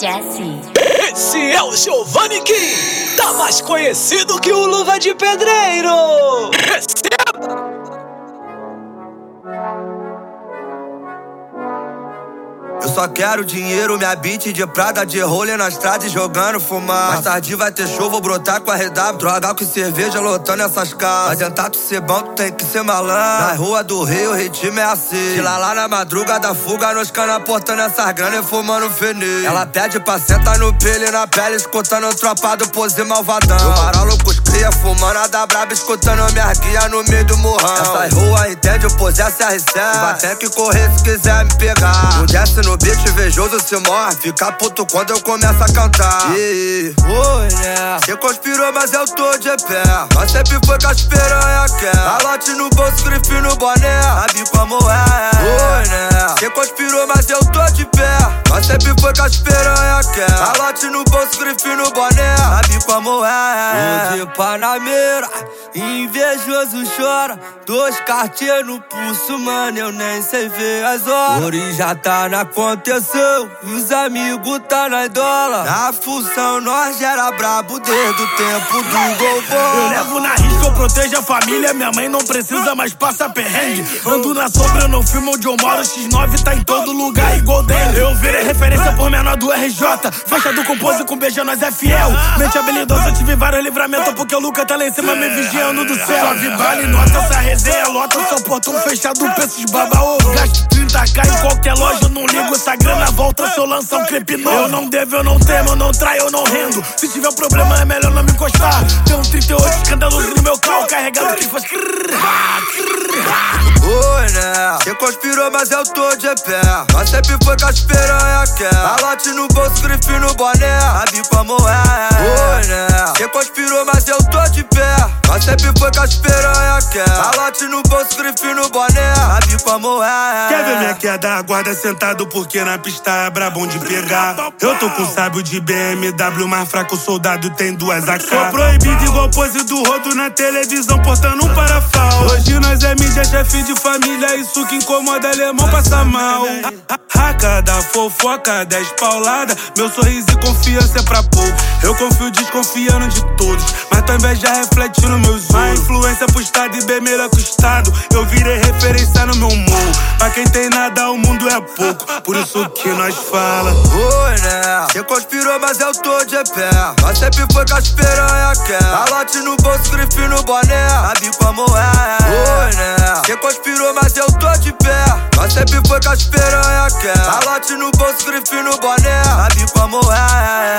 Jesse. Esse é o Giovanni Kim, tá mais conhecido que o Luva de Pedreiro. Só quero dinheiro, minha beat de prada, de rolê na estrada e jogando fumar. Mais tarde vai ter show, vou brotar com a redab, drogar com cerveja lotando essas casas. Mas tu ser bom, tu tem que ser malandro. Na rua do Rio, o ritmo é assim. De lá lá na madruga fuga, nos cana portando essas grana e fumando fenê. Ela pede pra sentar no pelo e na pele, escutando o tropa do pose malvadão. Marolo cria, fumando a da braba, escutando minha guia no meio do morrão. Essas ruas entende o pose SR7. Vai ter que correr se quiser me pegar. O Jesse no beat invejoso se morre. Fica puto quando eu começo a cantar. E, oi, né? Cê conspirou, mas eu tô de pé. Mas sempre foi com as piranha quer. Calote no bolso, grife no boné. Sabe como é? Oi, né? Cê conspirou, mas eu tô de pé. Foi com as piranha quer. Calote no bolso, grife no boné. Sabe como é? Tô de Panameira, invejoso chora. Dois cartier no pulso, mano, eu nem sei ver as horas. Ori já tá na contenção, e os amigos tá na dólar. Na função, nós já era brabo desde o tempo do Eu gol levo na risca, eu protejo a família. Minha mãe não precisa mais passar perrengue. Ando na sombra, eu não filmo onde eu moro. X9 tá em todo lugar igual dele. Eu virei referência por menor do RJ. Faixa do compose com beijo, nós é fiel. Mente habilidosa, tive vários livramentos. Porque o Luca tá lá em cima me vigiando do céu. Só vale, nota essa resenha, lota. Só portão fechado, preço de baba ovo. Gasto 30k em qualquer loja, não ligo. Essa grana volta se eu lançar um clipe novo. Eu não devo, eu não temo, eu não traio, eu não rendo. Se tiver problema, é melhor não me encostar. Tem um 38 escandaloso no meu carro, carregado que faz. Cê conspirou, mas eu tô de pé. Mas sempre foi com as piranha quer. Calote no bolso, grife no boné. Sabe como é? Oi, né? Cê conspirou, mas eu tô de pé. Mas sempre foi com as piranha quer. Calote no bolso, grife no boné. Sabe como é? Quer ver minha queda? Aguarda sentado porque na pista é brabão de pegar. Eu tô com sábio de BMW, mais fraco soldado tem duas AK. Sou proibido igual pose do rodo na televisão, portando um parafal. Hoje isso que incomoda alemão passa mal. A cada fofoca, dez paulada, meu sorriso e confiança é pra pouco. Eu confio desconfiando de todos, mas tua inveja reflete no meus influência pro estado e bem melhor que o estado. Eu virei referência no meu humor. Pra quem tem nada, o mundo é pouco. Por isso que nós fala. Oi, né? Cê conspirou, mas eu tô de pé. Mas sempre foi com as piranha quer. Calote no bolso, grife no boné. Sabe como é? Oi, né? Cê conspirou, mas eu tô de pé. Mas sempre foi com as piranha quer. Calote no bolso, grife no boné. Sabe como é?